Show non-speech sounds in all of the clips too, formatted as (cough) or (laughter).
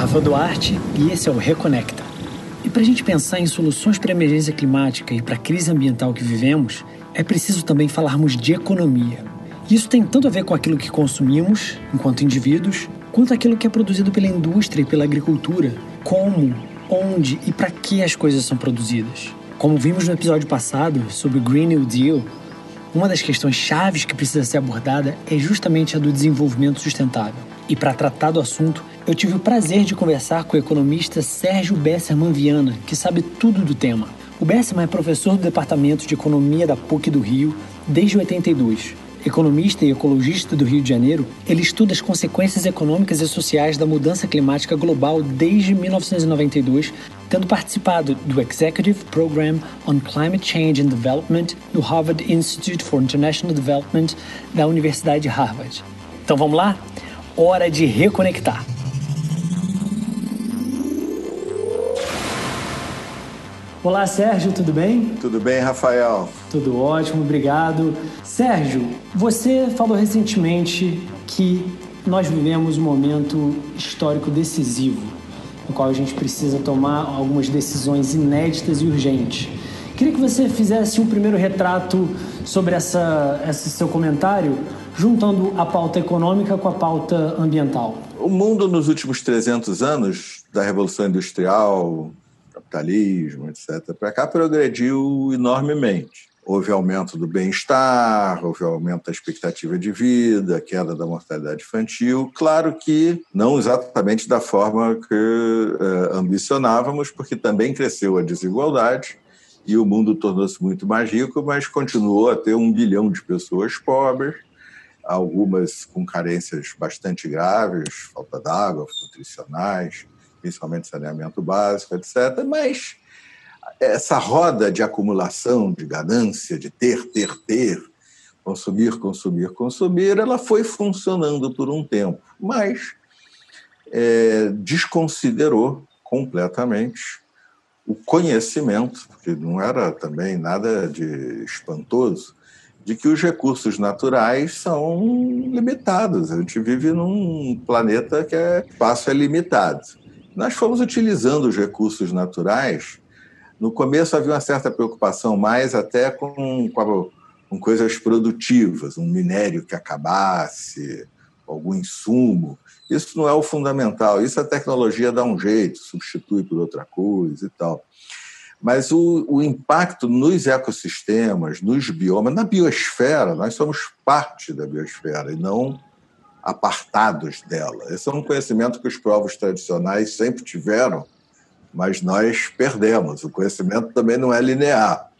Rafa Duarte e esse é o Reconecta. E para a gente pensar em soluções para a emergência climática e para a crise ambiental que vivemos, é preciso também falarmos de economia. Isso tem tanto a ver com aquilo que consumimos, enquanto indivíduos, quanto aquilo que é produzido pela indústria e pela agricultura. Como, onde e para que as coisas são produzidas. Como vimos no episódio passado sobre o Green New Deal, uma das questões chaves que precisa ser abordada é justamente a do desenvolvimento sustentável. E para tratar do assunto, eu tive o prazer de conversar com o economista Sérgio Besserman Viana, que sabe tudo do tema. O Besserman é professor do Departamento de Economia da PUC do Rio desde 82. Economista e ecologista do Rio de Janeiro, ele estuda as consequências econômicas e sociais da mudança climática global desde 1992, tendo participado do Executive Program on Climate Change and Development do Harvard Institute for International Development da Universidade de Harvard. Então vamos lá? Hora de reconectar. Olá, Sérgio, tudo bem? Tudo bem, Rafael? Tudo ótimo, obrigado. Sérgio, você falou recentemente que nós vivemos um momento histórico decisivo, no qual a gente precisa tomar algumas decisões inéditas e urgentes. Queria que você fizesse um primeiro retrato sobre essa, esse seu comentário, juntando a pauta econômica com a pauta ambiental. O mundo nos últimos 300 anos da Revolução Industrial, capitalismo, etc., para cá progrediu enormemente. Houve aumento do bem-estar, houve aumento da expectativa de vida, queda da mortalidade infantil. Claro que não exatamente da forma que eh, ambicionávamos, porque também cresceu a desigualdade e o mundo tornou-se muito mais rico, mas continuou a ter um bilhão de pessoas pobres, algumas com carências bastante graves, falta d'água, nutricionais, principalmente saneamento básico, etc. Mas essa roda de acumulação, de ganância, de ter, ter, ter, consumir, consumir, consumir, ela foi funcionando por um tempo, mas é, desconsiderou completamente o conhecimento, que não era também nada de espantoso, de que os recursos naturais são limitados. A gente vive num planeta que é espaço é limitado. Nós fomos utilizando os recursos naturais. No começo havia uma certa preocupação mais até com, com, com coisas produtivas, um minério que acabasse, algum insumo. Isso não é o fundamental. Isso a tecnologia dá um jeito, substitui por outra coisa e tal. Mas o, o, impacto nos ecossistemas, nos biomas, na biosfera, nós somos parte da biosfera e não apartados dela. Esse é um conhecimento que os povos tradicionais sempre tiveram, mas nós perdemos. O conhecimento também não é linear.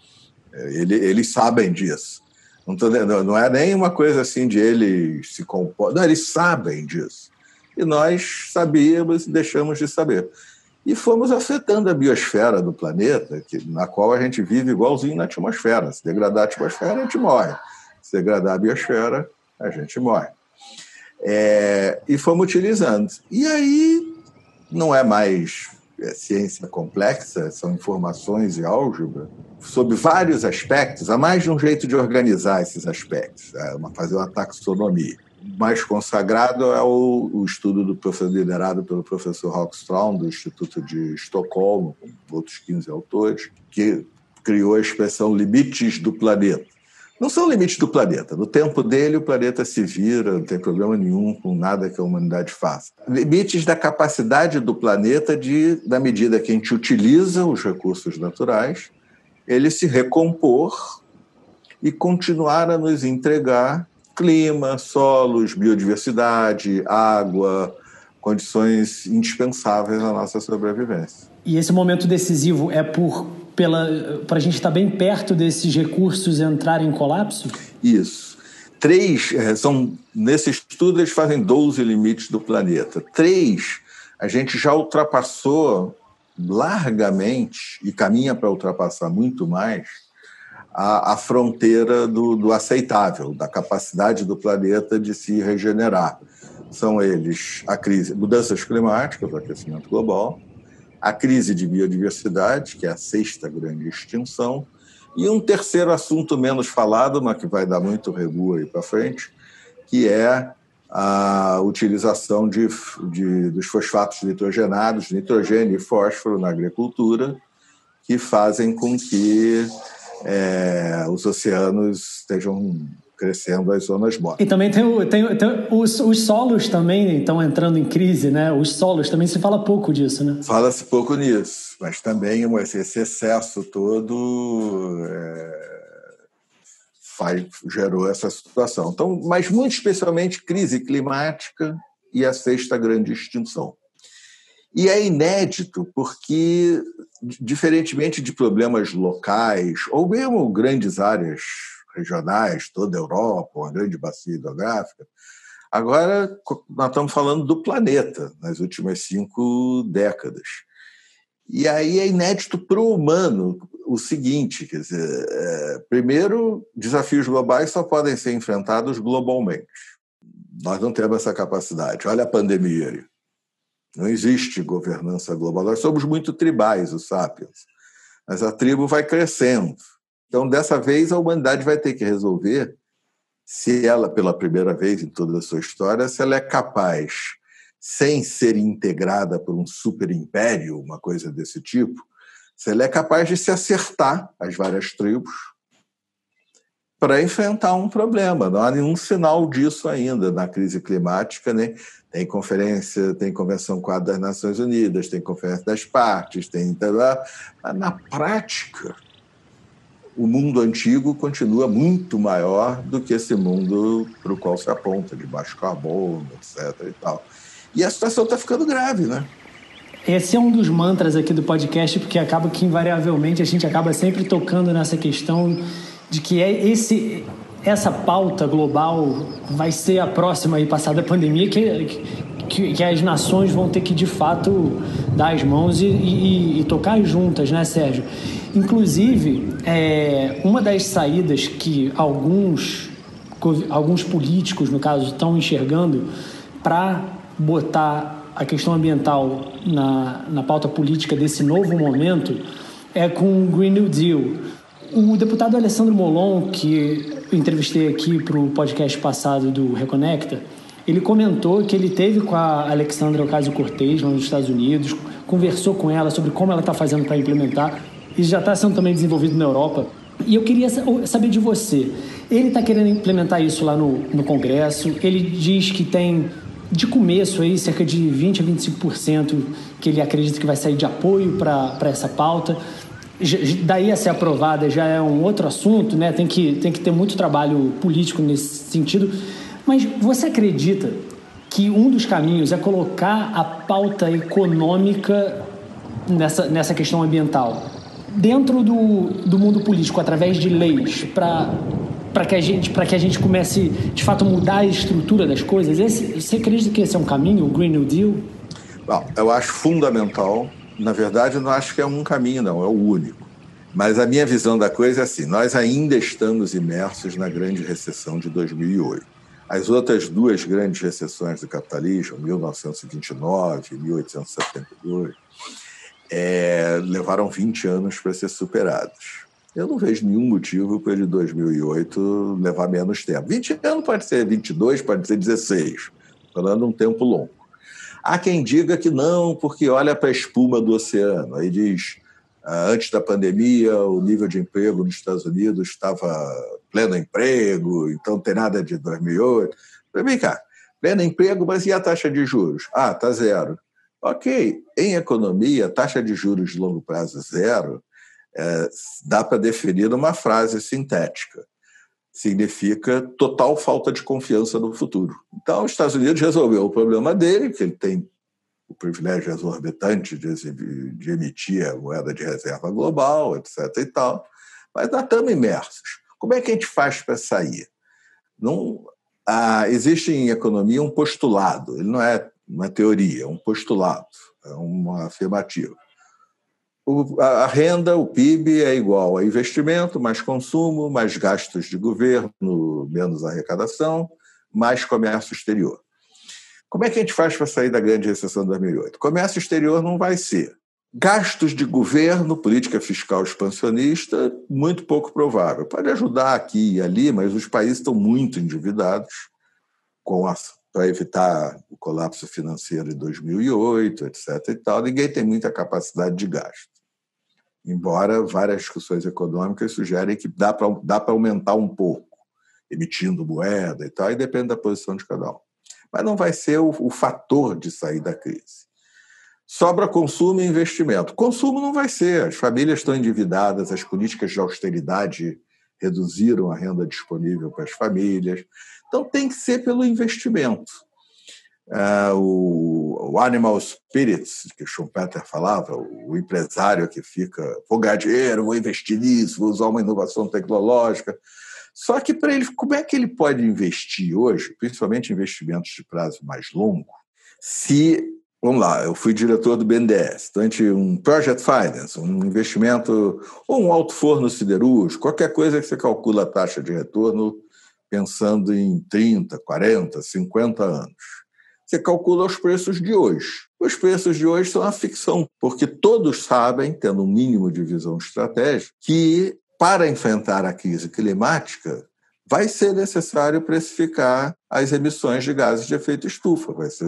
Ele, eles sabem disso. Não, tô, não é nem uma coisa assim de eles se compor. Não, eles sabem disso. E nós sabíamos e deixamos de saber. E fomos afetando a biosfera do planeta, que, na qual a gente vive igualzinho na atmosfera. Se degradar a atmosfera, a gente morre. Se degradar a biosfera, a gente morre. É, e fomos utilizando. E aí não é mais é, ciência complexa, são informações e álgebra, sobre vários aspectos. Há mais de um jeito de organizar esses aspectos, é uma, fazer uma taxonomia. O mais consagrado é o, o estudo do professor, liderado pelo professor Rockström, do Instituto de Estocolmo, com outros 15 autores, que criou a expressão limites do planeta não são limites do planeta. No tempo dele, o planeta se vira, não tem problema nenhum com nada que a humanidade faça. Limites da capacidade do planeta de, na medida que a gente utiliza os recursos naturais, ele se recompor e continuar a nos entregar clima, solos, biodiversidade, água, condições indispensáveis à nossa sobrevivência. E esse momento decisivo é por para a gente estar bem perto desses recursos entrarem em colapso? Isso. Três, é, são, nesse estudo eles fazem 12 limites do planeta. Três, a gente já ultrapassou largamente e caminha para ultrapassar muito mais a, a fronteira do, do, aceitável, da capacidade do planeta de se regenerar. São eles a crise, mudanças climáticas, o aquecimento global, a crise de biodiversidade, que é a sexta grande extinção, e um terceiro assunto menos falado, mas que vai dar muito regu aí para frente, que é a utilização de, de, dos fosfatos nitrogenados, nitrogênio e fósforo na agricultura, que fazem com que é, os oceanos estejam crescendo as zonas mortas. E também tem, o, tem, tem os, os, solos também estão entrando em crise, né? Os solos também se fala pouco disso, né? Fala-se pouco nisso, mas também esse excesso todo é, faz, gerou essa situação. Então, mas muito especialmente crise climática e a sexta grande extinção. E é inédito porque, diferentemente de problemas locais ou mesmo grandes áreas regionais, toda a Europa, uma grande bacia hidrográfica. Agora, nós estamos falando do planeta, nas últimas cinco décadas. E aí é inédito para o humano o seguinte: quer dizer, é, primeiro, desafios globais só podem ser enfrentados globalmente. Nós não temos essa capacidade. Olha a pandemia. Não existe governança global. Nós somos muito tribais, os sapiens. Mas a tribo vai crescendo. Então, dessa vez, a humanidade vai ter que resolver se ela, pela primeira vez em toda a sua história, se ela é capaz, sem ser integrada por um superimpério, uma coisa desse tipo, se ela é capaz de se acertar as várias tribos para enfrentar um problema. Não há nenhum sinal disso ainda na crise climática, né? Tem conferência, tem convenção quadra das Nações Unidas, tem conferência das partes, tem mas na prática o mundo antigo continua muito maior do que esse mundo para o qual se aponta, de baixo carbono, etc. E, tal. e a situação está ficando grave, né? Esse é um dos mantras aqui do podcast, porque acaba que invariavelmente a gente acaba sempre tocando nessa questão de que é esse, essa pauta global vai ser a próxima aí passada pandemia, que, que, que, as nações vão ter que de fato dar as mãos e, e, e tocar juntas, né, Sérgio? Inclusive, é, uma das saídas que alguns, alguns políticos, no caso, estão enxergando para botar a questão ambiental na, na pauta política desse novo momento é com o Green New Deal. O deputado Alessandro Molon, que eu entrevistei aqui para o podcast passado do Reconecta, ele comentou que ele teve com a Alexandra Ocasio-Cortez lá nos Estados Unidos, conversou com ela sobre como ela está fazendo para implementar isso já está sendo também desenvolvido na Europa. E eu queria saber de você. Ele está querendo implementar isso lá no, no Congresso. Ele diz que tem, de começo, aí, cerca de 20% a 25% que ele acredita que vai sair de apoio para essa pauta. Daí a ser aprovada já é um outro assunto, né? tem, que, tem que ter muito trabalho político nesse sentido. Mas você acredita que um dos caminhos é colocar a pauta econômica nessa, nessa questão ambiental? Dentro do, do mundo político, através de leis, para para que a gente para que a gente comece de fato mudar a estrutura das coisas esse, você acredita que esse é um caminho o Green New Deal? Bom, eu acho fundamental. Na verdade eu não acho que é um caminho não é o único. Mas a minha visão da coisa é assim nós ainda estamos imersos na grande recessão de 2008 as outras duas grandes recessões do capitalismo 1929 e 1872 é, levaram 20 anos para ser superados. Eu não vejo nenhum motivo para ele 2008 levar menos tempo. 20 anos pode ser 22, pode ser 16, falando um tempo longo. Há quem diga que não, porque olha para a espuma do oceano. Aí diz, ah, antes da pandemia, o nível de emprego nos Estados Unidos estava pleno emprego, então não tem nada de 2008. Vem cá, pleno emprego, mas e a taxa de juros? Ah, está zero. Ok, em economia, taxa de juros de longo prazo zero é, dá para definir uma frase sintética. Significa total falta de confiança no futuro. Então, os Estados Unidos resolveu o problema dele, que ele tem o privilégio exorbitante de, de emitir a moeda de reserva global, etc. e tal, mas nós estamos imersos. Como é que a gente faz para sair? Não, ah, existe em economia um postulado, ele não é uma teoria, um postulado, é uma afirmativa. O, a, a renda, o PIB, é igual a investimento, mais consumo, mais gastos de governo, menos arrecadação, mais comércio exterior. Como é que a gente faz para sair da grande recessão de 2008? Comércio exterior não vai ser. Gastos de governo, política fiscal expansionista, muito pouco provável. Pode ajudar aqui e ali, mas os países estão muito endividados para evitar o colapso financeiro de 2008, etc. E tal, ninguém tem muita capacidade de gasto. Embora várias discussões econômicas sugerem que dá para dá aumentar um pouco, emitindo moeda e tal, e depende da posição de cada um. Mas não vai ser o, o fator de sair da crise. Sobra consumo e investimento. Consumo não vai ser, as famílias estão endividadas, as políticas de austeridade reduziram a renda disponível para as famílias. Então, tem que ser pelo investimento. Uh, o, Animal Spirits, que Schumpeter falava, o, o empresário que fica, vou ganhar dinheiro, vou investir nisso, vou usar uma inovação tecnológica. Só que para ele, como é que ele pode investir hoje, principalmente investimentos de prazo mais longo, se, vamos lá, eu fui diretor do BNDES, durante um Project Finance, um investimento, ou um alto forno siderúrgico, qualquer coisa que você calcula a taxa de retorno pensando em 30, 40, 50 anos. Você calcula os preços de hoje. Os preços de hoje são a ficção, porque todos sabem, tendo um mínimo de visão estratégica, que para enfrentar a crise climática vai ser necessário precificar as emissões de gases de efeito estufa. Ser,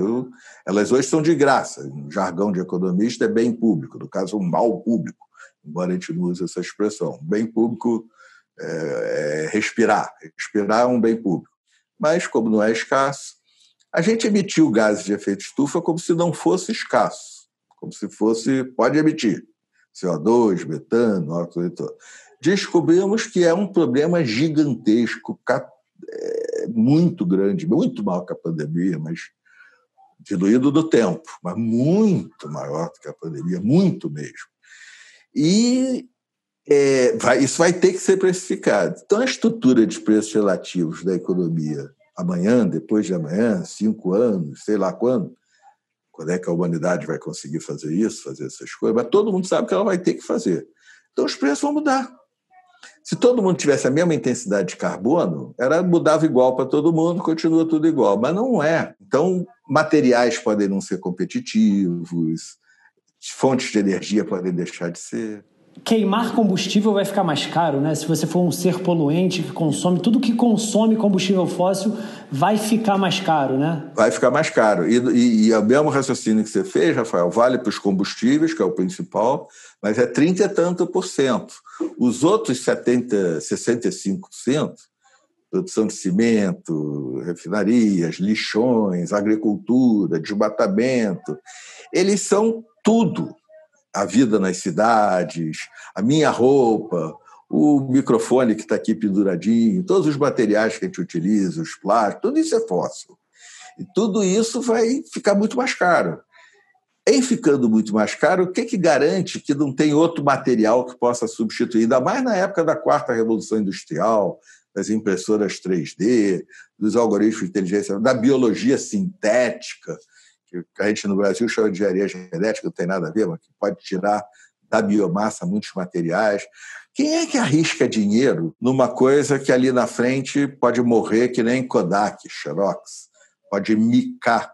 elas hoje são de graça. No jargão de economista é bem público, no caso, um mal público, embora a gente não use essa expressão. Bem público é, respirar. Respirar é um bem público. Mas, como não é escasso, a gente emitiu gases de efeito estufa como se não fosse escasso, como se fosse, pode emitir, CO2, metano, óxido Descobrimos que é um problema gigantesco, é, muito grande, muito maior que a pandemia, mas diluído do tempo, mas muito maior do que a pandemia, muito mesmo. E é, vai, isso vai ter que ser precificado. Então, a estrutura de preços relativos da economia amanhã, depois de amanhã, cinco anos, sei lá quando, quando é que a humanidade vai conseguir fazer isso, fazer essas coisas, mas todo mundo sabe que ela vai ter que fazer. Então, os preços vão mudar. Se todo mundo tivesse a mesma intensidade de carbono, era mudava igual para todo mundo, continua tudo igual, mas não é. Então, materiais podem não ser competitivos, fontes de energia podem deixar de ser queimar combustível vai ficar mais caro, né? Se você for um ser poluente que consome, tudo que consome combustível fóssil vai ficar mais caro, né? Vai ficar mais caro. E, e, e é o mesmo raciocínio que você fez, Rafael, vale para os combustíveis, que é o principal, mas é 30 e tanto por cento. Os outros 70, 65%, produção de cimento, refinarias, lixões, agricultura, desmatamento, eles são tudo a vida nas cidades, a minha roupa, o microfone que está aqui penduradinho, todos os materiais que a gente utiliza, os plásticos, tudo isso é fóssil. E tudo isso vai ficar muito mais caro. Em ficando muito mais caro, o que, que garante que não tem outro material que possa substituir? Ainda mais na época da quarta revolução industrial, das impressoras 3D, dos algoritmos de inteligência, da biologia sintética que a gente no Brasil chama de engenharia genética, não tem nada a ver, mas que pode tirar da biomassa muitos materiais. Quem é que arrisca dinheiro numa coisa que ali na frente pode morrer que nem Kodak, Xerox, pode micar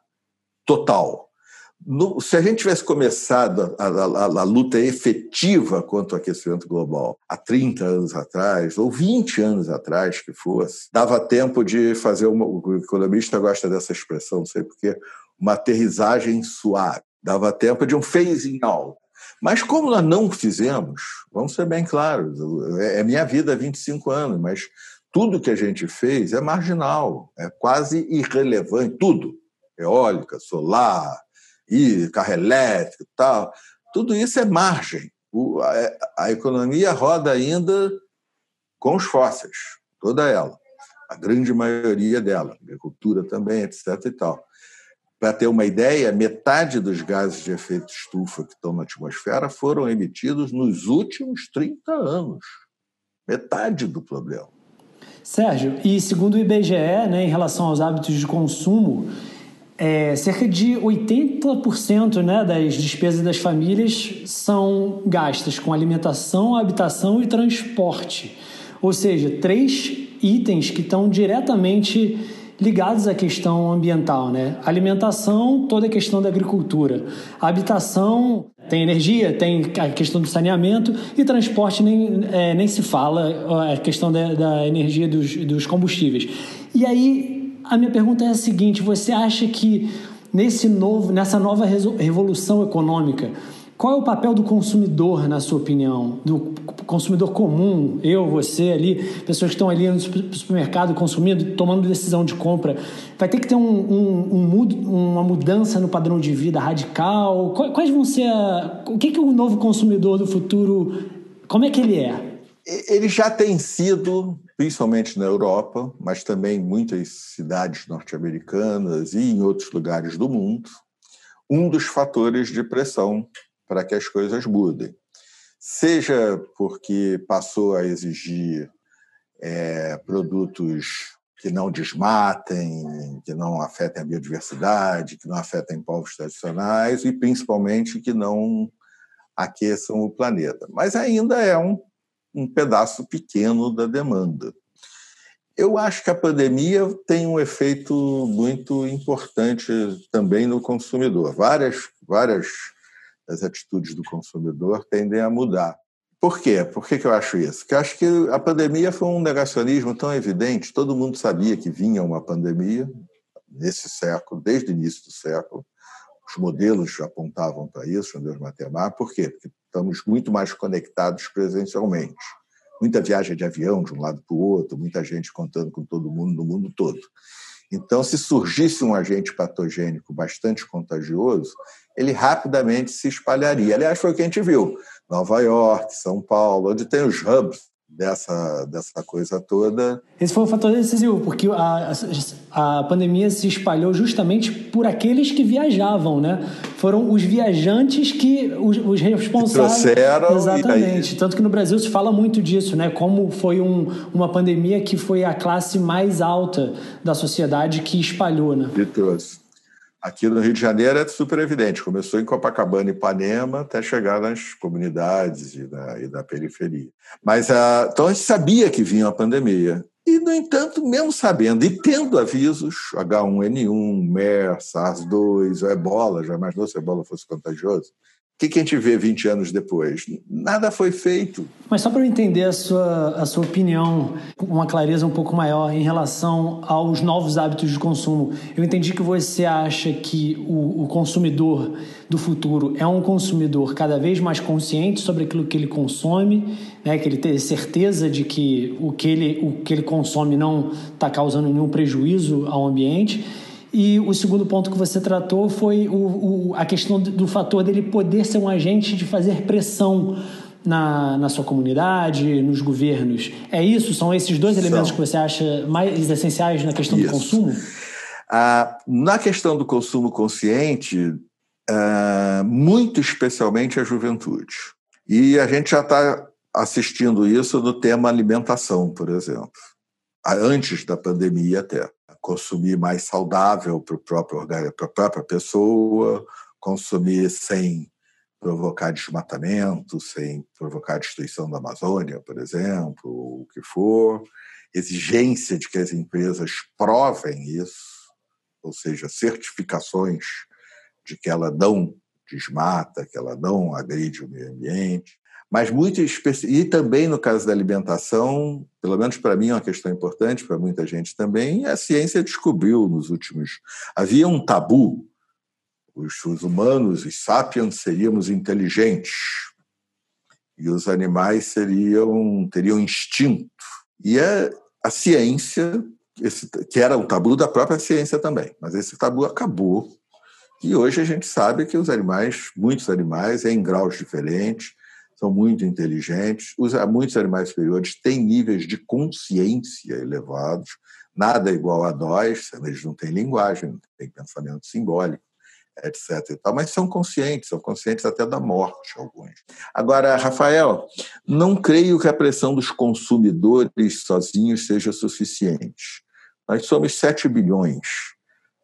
total? No, se a gente tivesse começado a, a, a, a, luta efetiva contra o aquecimento global há 30 anos atrás, ou 20 anos atrás que fosse, dava tempo de fazer uma. O economista gosta dessa expressão, não sei porquê, uma aterrissagem suave. Dava tempo de um phasing out. Mas como nós não fizemos, vamos ser bem claros, é, é minha vida há 25 anos, mas tudo que a gente fez é marginal, é quase irrelevante, tudo. Eólica, solar, e carro elétrico e tal, tudo isso é margem. A, a economia roda ainda com os fósseis, toda ela, a grande maioria dela, agricultura também, etc. e tal. Para ter uma ideia, metade dos gases de efeito estufa que estão na atmosfera foram emitidos nos últimos 30 anos. Metade do problema. Sérgio, e segundo o IBGE, né, em relação aos hábitos de consumo, é, cerca de 80% né, das despesas das famílias são gastas com alimentação, habitação e transporte. Ou seja, três itens que estão diretamente ligados à questão ambiental, né? Alimentação, toda a questão da agricultura. Habitação, tem energia, tem a questão do saneamento e transporte nem, é, nem se fala, a questão da, da energia dos, dos combustíveis. E aí a minha pergunta é a seguinte: você acha que nesse novo, nessa nova revolução econômica, qual é o papel do consumidor, na sua opinião? Do consumidor comum, eu, você ali, pessoas que estão ali no supermercado consumindo, tomando decisão de compra. Vai ter que ter um, um, um, uma mudança no padrão de vida radical? Quais vão ser. A, o que, que o novo consumidor do futuro. Como é que ele é? Ele já tem sido, principalmente na Europa, mas também em muitas cidades norte-americanas e em outros lugares do mundo, um dos fatores de pressão para que as coisas mudem. Seja porque passou a exigir é, produtos que não desmatem, que não afetem a biodiversidade, que não afetem povos tradicionais e, principalmente, que não aqueçam o planeta. Mas ainda é um, um pedaço pequeno da demanda. Eu acho que a pandemia tem um efeito muito importante também no consumidor. Várias, várias as atitudes do consumidor tendem a mudar. Por quê? Por que, que eu acho isso? Porque eu acho que a pandemia foi um negacionismo tão evidente, todo mundo sabia que vinha uma pandemia nesse século, desde o início do século. Os modelos apontavam para isso, os modelos matemáticos. Por quê? Porque estamos muito mais conectados presencialmente. Muita viagem de avião de um lado para o outro, muita gente contando com todo mundo no mundo todo. Então, se surgisse um agente patogênico bastante contagioso, ele rapidamente se espalharia. Aliás, foi o que a gente viu. Nova York, São Paulo, onde tem os hubs dessa, dessa coisa toda. Esse foi um fator decisivo, porque a, a, a, pandemia se espalhou justamente por aqueles que viajavam, né? Foram os viajantes que os, os responsáveis. Que trouxeram. Exatamente. Tanto que no Brasil se fala muito disso, né? Como foi um, uma pandemia que foi a classe mais alta da sociedade que espalhou, né? E trouxe. Aqui no Rio de Janeiro é super evidente. Começou em Copacabana e Ipanema até chegar nas comunidades e na, e na periferia. Mas uh, então a gente sabia que vinha a pandemia. E, no entanto, mesmo sabendo e tendo avisos, H1N1, MERS, SARS-2, Ebola, já imaginou se a Ebola fosse contagioso? O que, que a gente vê 20 anos depois? Nada foi feito. Mas só para eu entender a sua, a sua opinião, uma clareza um pouco maior em relação aos novos hábitos de consumo. Eu entendi que você acha que o, o consumidor do futuro é um consumidor cada vez mais consciente sobre aquilo que ele consome, né? que ele tem certeza de que o que ele, o que ele consome não está causando nenhum prejuízo ao ambiente e o segundo ponto que você tratou foi o, o, a questão do, fator dele poder ser um agente de fazer pressão na, na sua comunidade, nos governos. É isso? São esses dois São. elementos que você acha mais essenciais na questão isso. do consumo? Ah, na questão do consumo consciente, ah, muito especialmente a juventude. E a gente já está assistindo isso no tema alimentação, por exemplo, antes da pandemia até consumir mais saudável para a própria pessoa, consumir sem provocar desmatamento, sem provocar destruição da Amazônia, por exemplo, o que for, exigência de que as empresas provem isso, ou seja, certificações de que ela não desmata, que ela não agride o meio ambiente, mas muito e também no caso da alimentação, pelo menos para mim é uma questão importante, para muita gente também, a ciência descobriu nos últimos havia um tabu. Os, os humanos, os sapiens seríamos inteligentes e os animais seriam teriam instinto. E a, a ciência, esse, que era um tabu da própria ciência também, mas esse tabu acabou. E hoje a gente sabe que os animais, muitos animais, em graus diferentes, são muito inteligentes. Os, muitos animais superiores têm níveis de consciência elevados, nada igual a nós, eles não têm linguagem, não têm pensamento simbólico, etc. Tal, mas são conscientes, são conscientes até da morte, alguns. Agora, Rafael, não creio que a pressão dos consumidores sozinhos seja suficiente. Nós somos 7 bilhões.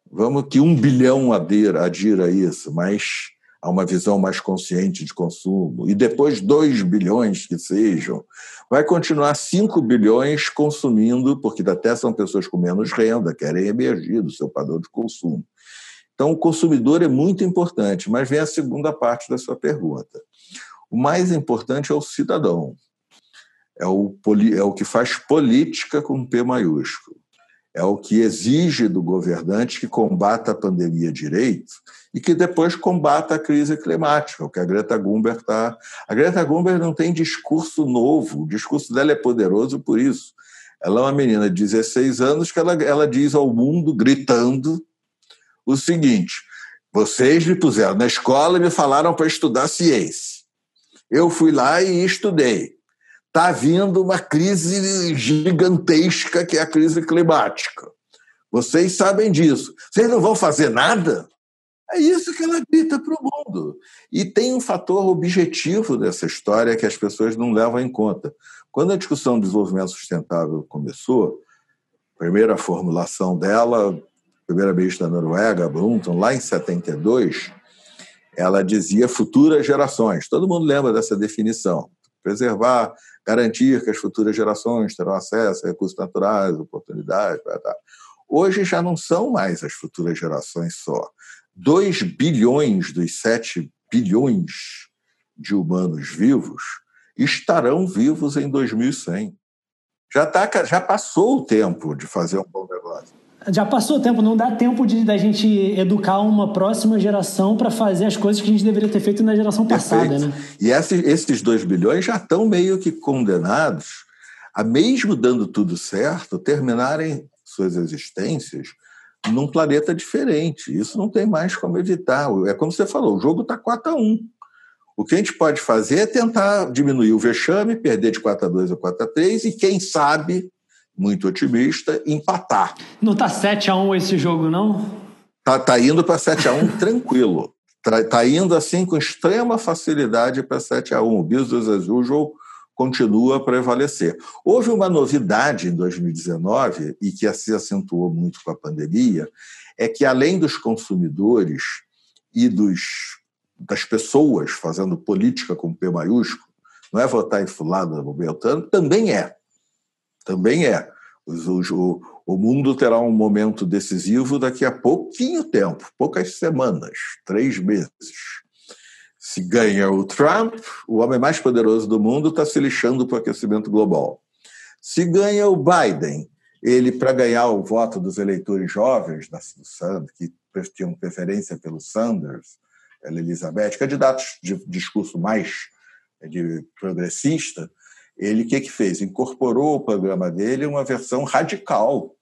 Vamos que um bilhão adira, adira a isso, mas a uma visão mais consciente de consumo, e depois 2 bilhões que sejam, vai continuar 5 bilhões consumindo, porque até são pessoas com menos renda, querem emergir do seu padrão de consumo. Então, o consumidor é muito importante, mas vem a segunda parte da sua pergunta. O mais importante é o cidadão, é o, é o que faz política com P maiúsculo. É o que exige do governante que combata a pandemia direito e que depois combata a crise climática, o que a Greta Thunberg está. A Greta Thunberg não tem discurso novo, o discurso dela é poderoso por isso. Ela é uma menina de 16 anos que ela, ela diz ao mundo, gritando, o seguinte: vocês me puseram na escola e me falaram para estudar ciência. Eu fui lá e estudei. Está vindo uma crise gigantesca que é a crise climática. Vocês sabem disso. Vocês não vão fazer nada? É isso que ela grita para o mundo. E tem um fator objetivo dessa história que as pessoas não levam em conta. Quando a discussão do desenvolvimento sustentável começou, a primeira formulação dela, primeira ministra da Noruega, Brundtland, lá em 72, ela dizia futuras gerações. Todo mundo lembra dessa definição. Preservar, garantir que as futuras gerações terão acesso a recursos naturais, oportunidades. Hoje já não são mais as futuras gerações só. 2 bilhões dos 7 bilhões de humanos vivos estarão vivos em 2100. Já, tá, já passou o tempo de fazer um bom negócio. Já passou o tempo, não dá tempo de da gente educar uma próxima geração para fazer as coisas que a gente deveria ter feito na geração passada, né? E esses, esses 2 bilhões já estão meio que condenados a, mesmo dando tudo certo, terminarem suas existências num planeta diferente. Isso não tem mais como evitar. É como você falou, o jogo está 4 a 1. O que a gente pode fazer é tentar diminuir o vexame, perder de 4 a 2 a 4 a 3 e, quem sabe, muito otimista, empatar. Não está 7 a 1 esse jogo, não? Está tá indo para 7 a 1 (laughs) tranquilo. Está tá indo assim com extrema facilidade para 7 a 1 O business as usual continua a prevalecer. Houve uma novidade em 2019, e que se acentuou muito com a pandemia, é que além dos consumidores e dos, das pessoas fazendo política com P maiúsculo, não é votar em fulano ou beltrano, também é. Também é. O, mundo terá um momento decisivo daqui a pouquinho tempo, poucas semanas, três meses. Se ganha o Trump, o homem mais poderoso do mundo está se lixando para o aquecimento global. Se ganha o Biden, ele, para ganhar o voto dos eleitores jovens do Sanders, que tinham preferência pelo Sanders, pela Elizabeth, candidatos de discurso mais eh, de progressista, ele o que, que fez? Incorporou ao programa dele uma versão radical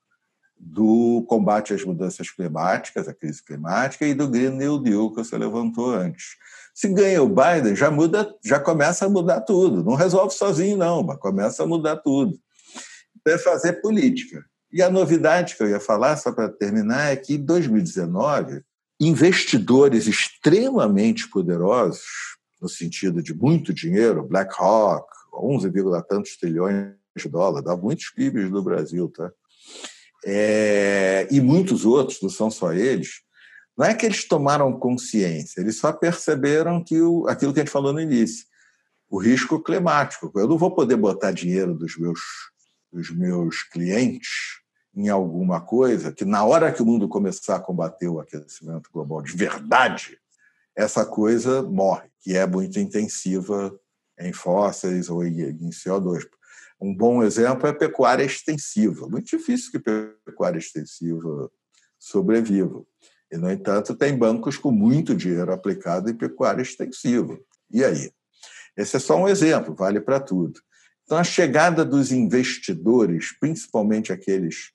do combate às mudanças climáticas, à crise climática, e do Green New Deal que você levantou antes. Se ganha o Biden, já muda, já começa a mudar tudo. Não resolve sozinho, não, mas começa a mudar tudo. É fazer política. E a novidade que eu ia falar, só para terminar, é que em 2019, investidores extremamente poderosos, no sentido de muito dinheiro, BlackRock, 11, tantos trilhões de dólares, dá muitos PIBs do Brasil, tá? É, e muitos outros, não são só eles, não é que eles tomaram consciência, eles só perceberam que o, aquilo que a gente falou no início, o risco climático. Eu não vou poder botar dinheiro dos meus, dos meus clientes em alguma coisa que, na hora que o mundo começar a combater o aquecimento global de verdade, essa coisa morre, que é muito intensiva em fósseis ou em CO2. Um bom exemplo é a pecuária extensiva. Muito difícil que pecuária extensiva sobreviva. E, no entanto, tem bancos com muito dinheiro aplicado em pecuária extensiva. E aí? Esse é só um exemplo, vale para tudo. Então, a chegada dos investidores, principalmente aqueles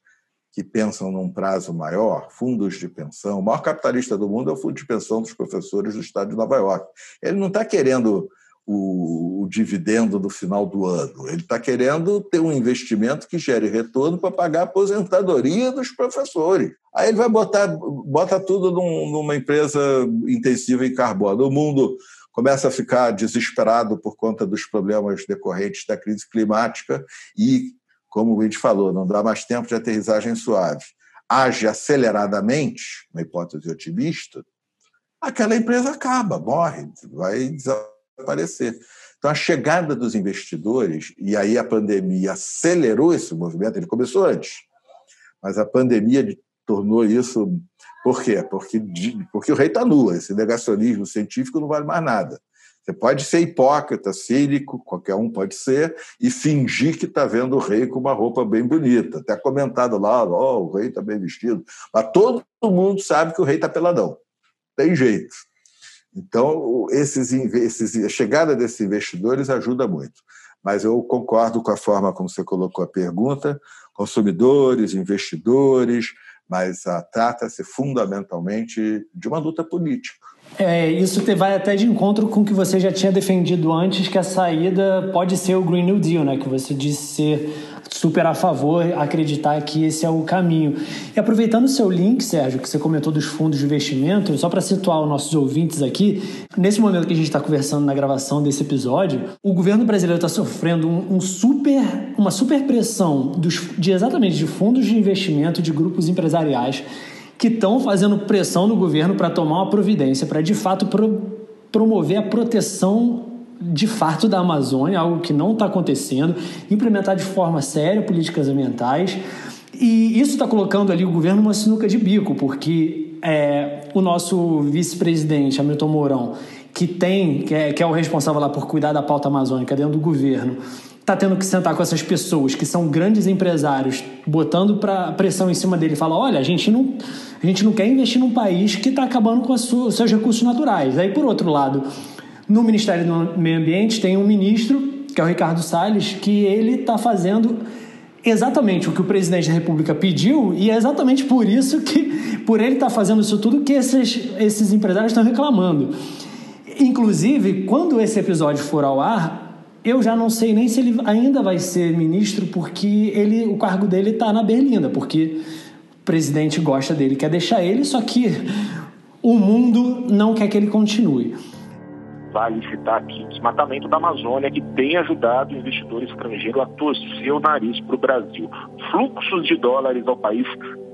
que pensam num prazo maior, fundos de pensão, o maior capitalista do mundo é o fundo de pensão dos professores do estado de Nova York. Ele não está querendo o, o, dividendo do final do ano. Ele está querendo ter um investimento que gere retorno para pagar a aposentadoria dos professores. Aí ele vai botar bota tudo num, numa empresa intensiva em carbono. O mundo começa a ficar desesperado por conta dos problemas decorrentes da crise climática e, como a gente falou, não dá mais tempo de aterrissagem suave. Age aceleradamente, uma hipótese otimista, aquela empresa acaba, morre, vai desaparecer aparecer. Então, a chegada dos investidores, e aí a pandemia acelerou esse movimento, ele começou antes, mas a pandemia tornou isso. Por quê? Porque, porque o rei está nu, esse negacionismo científico não vale mais nada. Você pode ser hipócrita, cínico, qualquer um pode ser, e fingir que está vendo o rei com uma roupa bem bonita. Até comentado lá, oh, o rei está bem vestido. Mas todo mundo sabe que o rei está peladão. Tem jeito. Então, esses, esses, a chegada desses investidores ajuda muito. Mas eu concordo com a forma como você colocou a pergunta: consumidores, investidores, mas trata-se fundamentalmente de uma luta política. É, isso vai até de encontro com o que você já tinha defendido antes, que a saída pode ser o Green New Deal, né? que você disse ser super a favor, acreditar que esse é o caminho. E aproveitando o seu link, Sérgio, que você comentou dos fundos de investimento, só para situar os nossos ouvintes aqui, nesse momento que a gente está conversando na gravação desse episódio, o governo brasileiro está sofrendo um, um, super, uma super pressão dos, de exatamente de fundos de investimento de grupos empresariais que estão fazendo pressão no governo para tomar uma providência, para de fato pro, promover a proteção de fato da Amazônia, algo que não está acontecendo, implementar de forma séria políticas ambientais. E isso está colocando ali o governo numa sinuca de bico, porque é, o nosso vice-presidente, Hamilton Mourão, que tem, que é, que é o responsável lá por cuidar da pauta amazônica dentro do governo, está tendo que sentar com essas pessoas que são grandes empresários, botando pra pressão em cima dele e falar: olha, a gente não, a gente não quer investir num país que está acabando com os seus recursos naturais. Aí, por outro lado, no Ministério do Meio Ambiente tem um ministro, que é o Ricardo Salles, que ele está fazendo exatamente o que o presidente da República pediu e é exatamente por isso que, por ele estar tá fazendo isso tudo, que esses, esses empresários estão reclamando. Inclusive, quando esse episódio for ao ar, eu já não sei nem se ele ainda vai ser ministro, porque ele, o cargo dele está na berlinda, porque o presidente gosta dele, quer deixar ele, só que o mundo não quer que ele continue. Vale citar aqui desmatamento da Amazônia, que tem ajudado o investidor estrangeiro a torcer o nariz para o Brasil. Fluxos de dólares ao país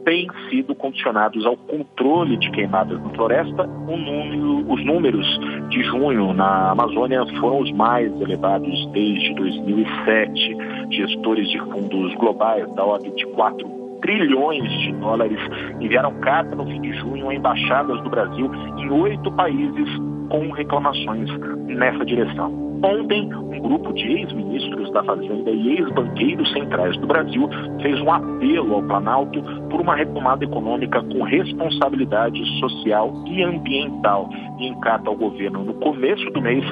têm sido condicionados ao controle de queimadas na floresta. Número, os números de junho na Amazônia foram os mais elevados desde 2007. Gestores de fundos globais da ordem de 4 trilhões de dólares enviaram carta no fim de junho a embaixadas do Brasil em oito países com reclamações nessa direção. Ontem, um grupo de ex-ministros da Fazenda e ex-banqueiros centrais do Brasil fez um apelo ao Planalto por uma retomada econômica com responsabilidade social e ambiental e encata ao governo no começo do mês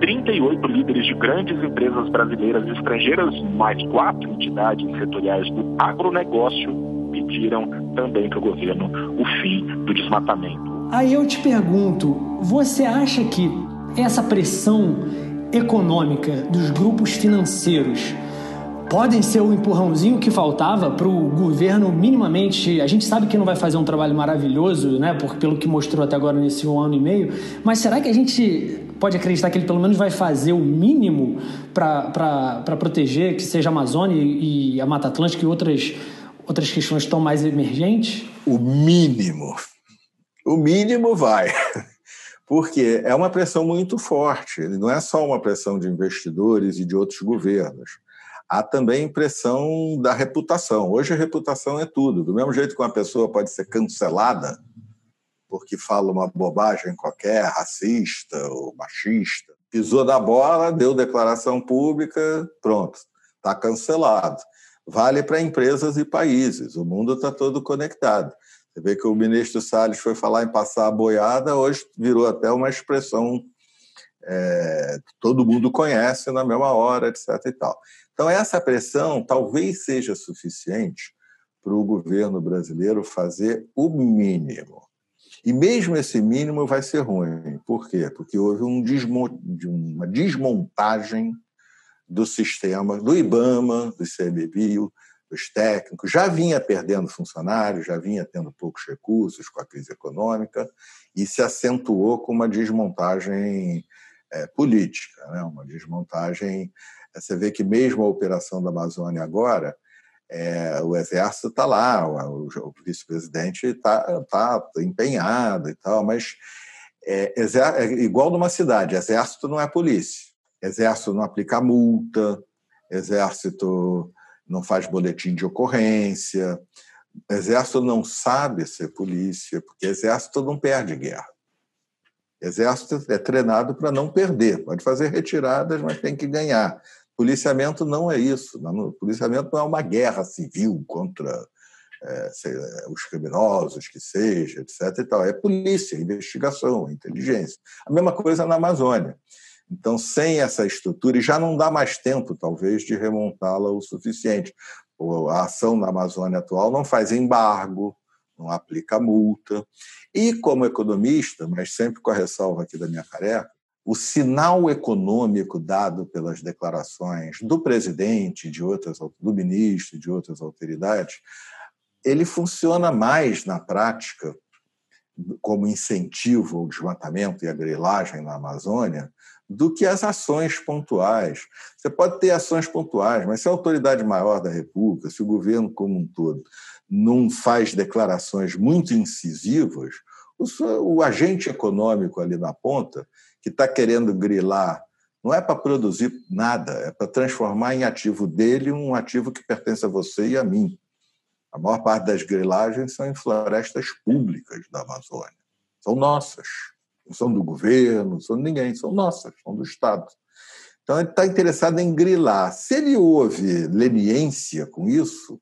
38 líderes de grandes empresas brasileiras e estrangeiras, mais quatro entidades setoriais do agronegócio, pediram também para o governo o fim do desmatamento. Aí eu te pergunto, você acha que essa pressão econômica dos grupos financeiros podem ser o empurrãozinho que faltava para o governo minimamente. A gente sabe que não vai fazer um trabalho maravilhoso, né? Por, pelo que mostrou até agora nesse um ano e meio. Mas será que a gente pode acreditar que ele pelo menos vai fazer o mínimo para proteger que seja a Amazônia e a Mata Atlântica e outras, outras questões tão mais emergentes? O mínimo. O mínimo vai (laughs) porque é uma pressão muito forte, não é só uma pressão de investidores e de outros governos. Há também pressão da reputação. Hoje a reputação é tudo. Do mesmo jeito que uma pessoa pode ser cancelada porque fala uma bobagem qualquer, racista ou machista, pisou na bola, deu declaração pública, pronto, está cancelado. Vale para empresas e países. O mundo está todo conectado. Você vê que o ministro Salles foi falar em passar a boiada, hoje virou até uma expressão é, todo mundo conhece na mesma hora, etc. E tal. Então, essa pressão talvez seja suficiente para o governo brasileiro fazer o mínimo. E mesmo esse mínimo vai ser ruim. Por quê? Porque houve um uma desmontagem do sistema do IBAMA, do ICMBio, dos técnicos, já vinha perdendo funcionários, já vinha tendo poucos recursos com a crise econômica e se acentuou com uma desmontagem é, política, né? uma desmontagem. É, você vê que mesmo a operação da Amazônia agora, é, o exército está lá, o, o vice-presidente está tá empenhado e tal, mas é, é, igual numa cidade, exército não é polícia, exército não aplica multa, exército não faz boletim de ocorrência. O exército não sabe ser polícia, porque o exército não perde guerra. Exército é treinado para não perder, pode fazer retiradas, mas tem que ganhar. Policiamento não é isso. Policiamento não é uma guerra civil contra é, os criminosos, que seja, etc. E tal. É polícia, investigação, inteligência. A mesma coisa na Amazônia. Então, sem essa estrutura, e já não dá mais tempo, talvez, de remontá-la o suficiente. A ação na Amazônia atual não faz embargo, não aplica multa. E, como economista, mas sempre com a ressalva aqui da minha careca, o sinal econômico dado pelas declarações do presidente, de outras, do ministro de outras autoridades, ele funciona mais na prática como incentivo ao desmatamento e à grilagem na Amazônia do que as ações pontuais. Você pode ter ações pontuais, mas se a autoridade maior da República, se o governo como um todo, não faz declarações muito incisivas, o, o agente econômico ali na ponta, que está querendo grilar, não é para produzir nada, é para transformar em ativo dele um ativo que pertence a você e a mim. A maior parte das grilagens são em florestas públicas da Amazônia. São nossas não são do governo, não são de ninguém, são nossas, são do Estado. Então, ele está interessado em grilar. Se ele houve leniência com isso,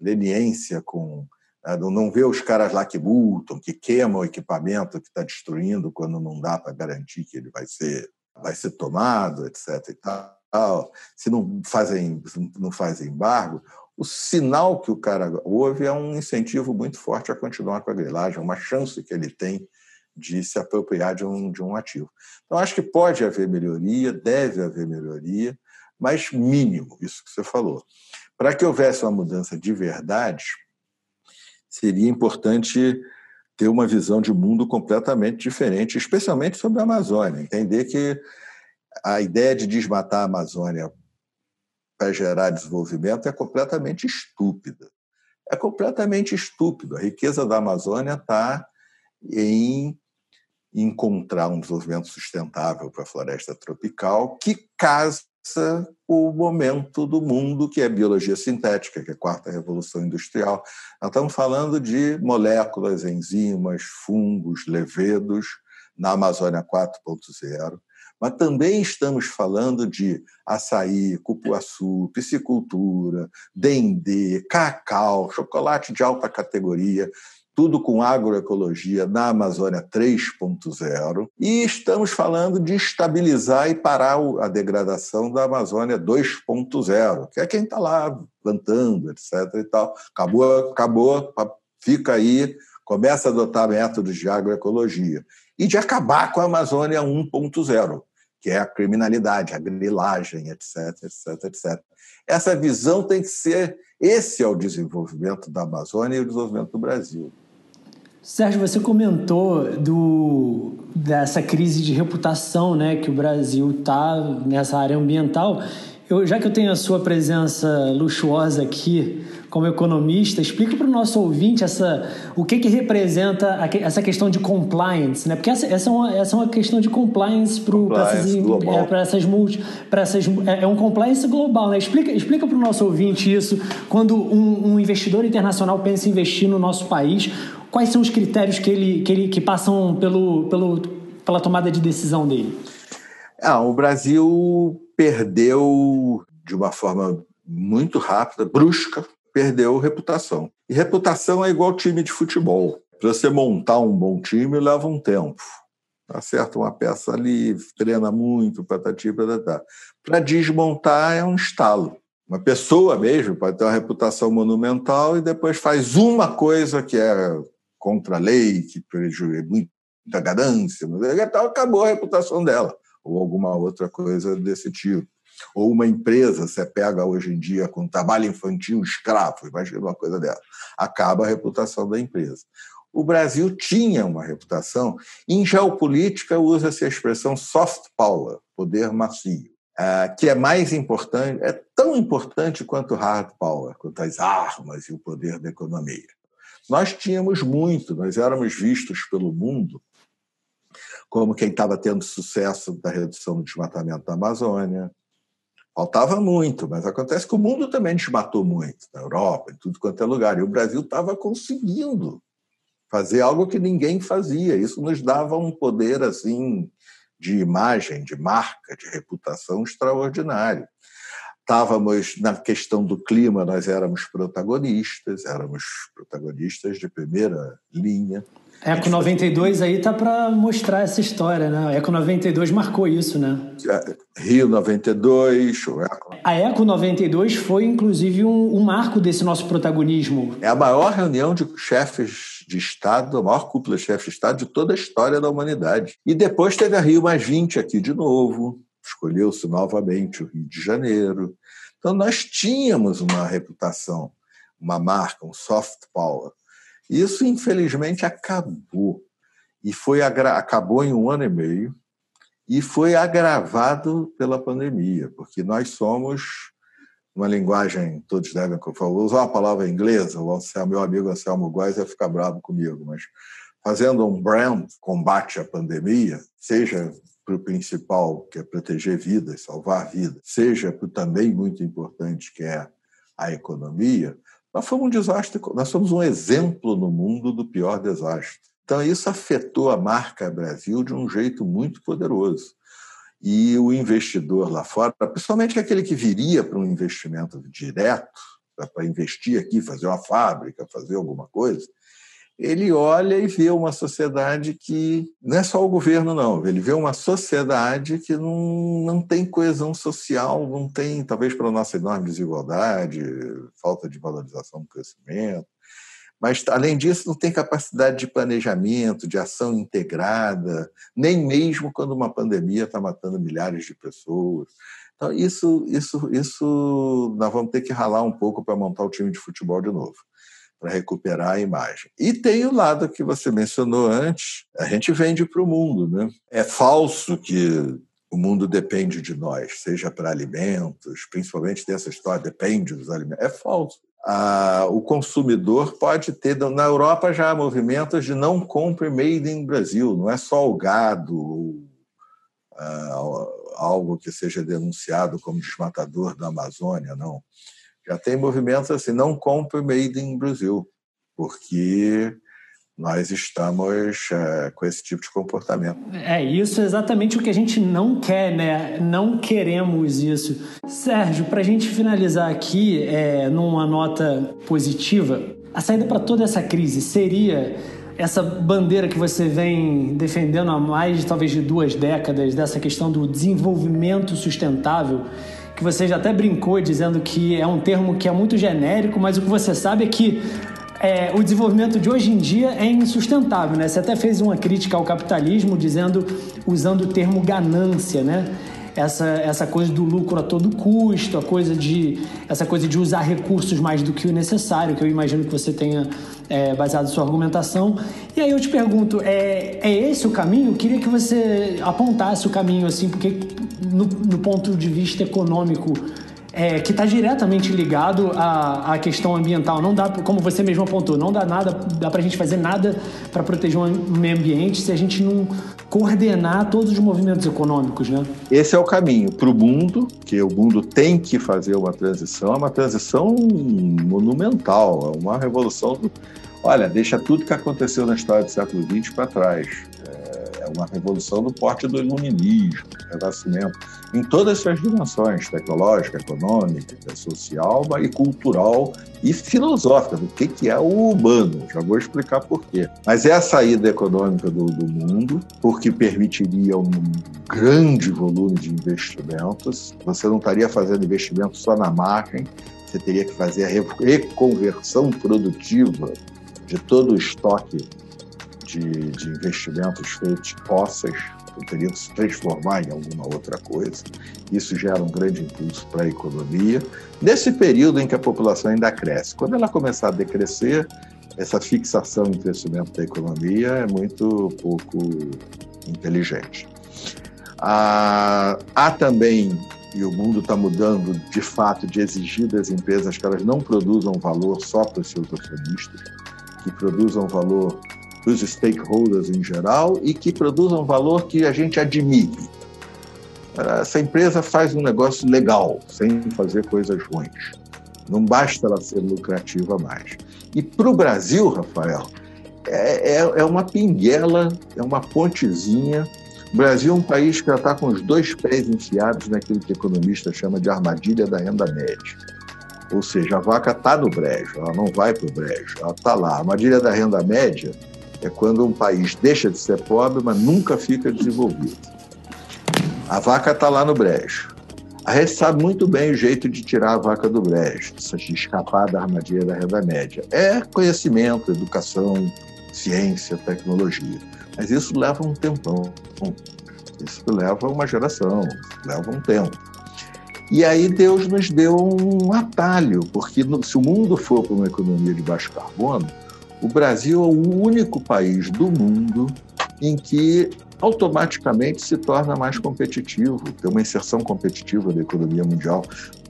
leniência com. Né, não vê os caras lá que multam, que queimam o equipamento que está destruindo quando não dá para garantir que ele vai ser, vai ser tomado, etc. E tal. Se não fazem, não fazem embargo, o sinal que o cara houve é um incentivo muito forte a continuar com a grilagem, uma chance que ele tem de se apropriar de um, de um ativo. Então, acho que pode haver melhoria, deve haver melhoria, mas mínimo, isso que você falou. Para que houvesse uma mudança de verdade, seria importante ter uma visão de mundo completamente diferente, especialmente sobre a Amazônia. Entender que a ideia de desmatar a Amazônia para gerar desenvolvimento é completamente estúpida. É completamente estúpido. A riqueza da Amazônia está em encontrar um desenvolvimento sustentável para a floresta tropical que casa o momento do mundo, que é a biologia sintética, que é a quarta revolução industrial. Nós estamos falando de moléculas, enzimas, fungos, levedos na Amazônia 4.0, mas também estamos falando de açaí, cupuaçu, piscicultura, dendê, cacau, chocolate de alta categoria, tudo com agroecologia na Amazônia 3.0, e estamos falando de estabilizar e parar a degradação da Amazônia 2.0, que é quem está lá plantando, etc. E tal. Acabou, acabou, fica aí, começa a adotar métodos de agroecologia. E de acabar com a Amazônia 1.0, que é a criminalidade, a grilagem, etc, etc, etc. Essa visão tem que ser, esse é o desenvolvimento da Amazônia e o desenvolvimento do Brasil. Sérgio, você comentou do, dessa crise de reputação né, que o Brasil está nessa área ambiental. Eu, já que eu tenho a sua presença luxuosa aqui como economista, explica para o nosso ouvinte essa, o que, que representa a, essa questão de compliance, né? Porque essa, essa, é, uma, essa é uma questão de compliance para essas, é, essas multi, essas é, é, um compliance global, né? Explica, explica para o nosso ouvinte isso quando um, um investidor internacional pensa em investir no nosso país, quais são os critérios que, ele, que, ele, que passam pelo, pelo, pela tomada de decisão dele? Ah, o Brasil perdeu de uma forma muito rápida, brusca, perdeu reputação. E reputação é igual time de futebol. Para você montar um bom time leva um tempo. Acerta uma peça ali, treina muito, patati, patatá. Para desmontar é um estalo. Uma pessoa mesmo pode ter uma reputação monumental e depois faz uma coisa que é contra a lei, que prejudica muita ganância, então acabou a reputação dela, ou alguma outra coisa desse tipo. Ou uma empresa, você pega hoje em dia com trabalho infantil escravo, imagina uma coisa dela, acaba a reputação da empresa. O Brasil tinha uma reputação, em geopolítica usa-se a expressão soft power, poder macio, eh, que é mais importante, é tão importante quanto hard power, quanto as armas e o poder da economia. Nós tínhamos muito, nós éramos vistos pelo mundo como quem estava tendo sucesso da redução do desmatamento da Amazônia. Faltava muito, mas acontece que o mundo também desmatou muito, na Europa, em tudo quanto é lugar, e o Brasil estava conseguindo fazer algo que ninguém fazia. Isso nos dava um poder assim de imagem, de marca, de reputação extraordinário. Estávamos na questão do clima, nós éramos protagonistas, éramos protagonistas de primeira linha. Eco 92 aí tá para mostrar essa história, né? Eco 92 marcou isso, né? É, Rio 92. Eco... A Eco 92 foi, inclusive, um, um, marco desse nosso protagonismo. É a maior reunião de chefes de Estado, a maior cúpula de chefes de Estado de toda a história da humanidade. E depois teve a Rio mais 20 aqui de novo, escolheu-se novamente o Rio de Janeiro. Então, nós tínhamos uma reputação, uma marca, um soft power isso, infelizmente, acabou. E foi acabou em um ano e meio e foi agravado pela pandemia, porque nós somos uma linguagem, todos devem usar uma palavra inglesa, o Anselmo, meu amigo Anselmo Góes vai ficar bravo comigo, mas fazendo um brand combate à pandemia, seja para o principal, que é proteger vidas, salvar vidas, seja para o também muito importante, que é a economia, nós fomos um desastre, nós somos um exemplo no mundo do pior desastre. Então, isso afetou a marca Brasil de um jeito muito poderoso. E o investidor lá fora, principalmente aquele que viria para um investimento direto, para investir aqui, fazer uma fábrica, fazer alguma coisa, ele olha e vê uma sociedade que não é só o governo, não. Ele vê uma sociedade que não, não tem coesão social, não tem, talvez pela nossa enorme desigualdade, falta de valorização do crescimento. Mas, além disso, não tem capacidade de planejamento, de ação integrada, nem mesmo quando uma pandemia está matando milhares de pessoas. Então, isso, isso, isso nós vamos ter que ralar um pouco para montar o time de futebol de novo para recuperar a imagem. E tem o lado que você mencionou antes, a gente vende para o mundo. Né? É falso que o mundo depende de nós, seja para alimentos, principalmente dessa história, depende dos alimentos. É falso. Ah, o consumidor pode ter. Na Europa já há movimentos de não compre made in Brasil, não é só o gado, ah, algo que seja denunciado como desmatador da Amazônia, não já tem movimentos assim, não compre made in Brasil, porque nós estamos é, com esse tipo de comportamento. É isso, é exatamente o que a gente não quer, né? Não queremos isso. Sérgio, para a gente finalizar aqui, é, numa nota positiva, a saída para toda essa crise seria essa bandeira que você vem defendendo há mais, talvez, de duas décadas, dessa questão do desenvolvimento sustentável que você já até brincou dizendo que é um termo que é muito genérico, mas o que você sabe é que é, o desenvolvimento de hoje em dia é insustentável, né? Você até fez uma crítica ao capitalismo dizendo, usando o termo ganância, né? essa, essa coisa do lucro a todo custo, a coisa de essa coisa de usar recursos mais do que o necessário, que eu imagino que você tenha é, baseado sua argumentação. E aí eu te pergunto, é, é esse o caminho? Eu queria que você apontasse o caminho, assim, porque no, no ponto de vista econômico é, que está diretamente ligado à, à, questão ambiental. Não dá, como você mesmo apontou, não dá nada, dá para a gente fazer nada para proteger o meio ambiente se a gente não coordenar todos os movimentos econômicos, né? Esse é o caminho para o mundo, que o mundo tem que fazer uma transição, é uma transição monumental, é uma revolução. Do... Olha, deixa tudo que aconteceu na história do século XX para trás. É, é uma revolução do porte do iluminismo, renascimento em todas as suas dimensões, tecnológica, econômica, social e cultural e filosófica, do que, que é o humano. Já vou explicar por quê. Mas é a saída econômica do, do mundo, porque permitiria um grande volume de investimentos. Você não estaria fazendo investimento só na margem, você teria que fazer a reconversão produtiva de todo o estoque de, de investimentos feitos teriam que se transformar em alguma outra coisa. Isso gera um grande impulso para a economia. Nesse período em que a população ainda cresce, quando ela começar a decrescer, essa fixação em crescimento da economia é muito pouco inteligente. Ah, há também, e o mundo está mudando de fato, de exigir das empresas que elas não produzam valor só para os seus acionistas, que produzam valor dos stakeholders em geral e que produzam valor que a gente admire. Essa empresa faz um negócio legal, sem fazer coisas ruins. Não basta ela ser lucrativa mais. E para o Brasil, Rafael, é, é, é uma pinguela, é uma pontezinha. O Brasil é um país que já está com os dois pés enfiados naquilo que economista chama de armadilha da renda média. Ou seja, a vaca está no brejo, ela não vai para o brejo, ela está lá. A armadilha da renda média é quando um país deixa de ser pobre, mas nunca fica desenvolvido. A vaca está lá no brejo. A gente sabe muito bem o jeito de tirar a vaca do brejo, de escapar da armadilha da renda média. É conhecimento, educação, ciência, tecnologia. Mas isso leva um tempão. Isso leva uma geração, leva um tempo. E aí Deus nos deu um atalho, porque se o mundo for para uma economia de baixo carbono, o Brasil é o único país do mundo em que automaticamente se torna mais competitivo, tem uma inserção competitiva da economia mundial.